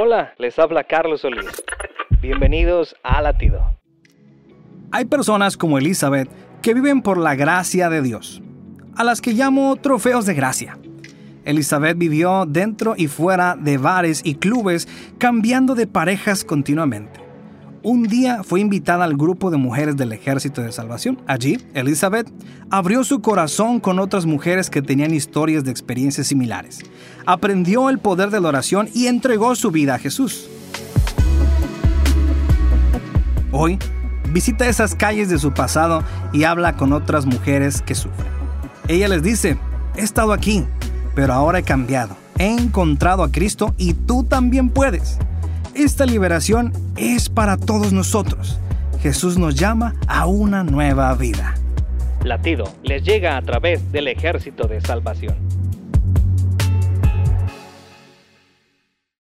Hola, les habla Carlos Solís. Bienvenidos a Latido. Hay personas como Elizabeth que viven por la gracia de Dios, a las que llamo trofeos de gracia. Elizabeth vivió dentro y fuera de bares y clubes, cambiando de parejas continuamente. Un día fue invitada al grupo de mujeres del Ejército de Salvación. Allí, Elizabeth abrió su corazón con otras mujeres que tenían historias de experiencias similares. Aprendió el poder de la oración y entregó su vida a Jesús. Hoy, visita esas calles de su pasado y habla con otras mujeres que sufren. Ella les dice, he estado aquí, pero ahora he cambiado. He encontrado a Cristo y tú también puedes. Esta liberación es para todos nosotros. Jesús nos llama a una nueva vida. Latido les llega a través del ejército de salvación.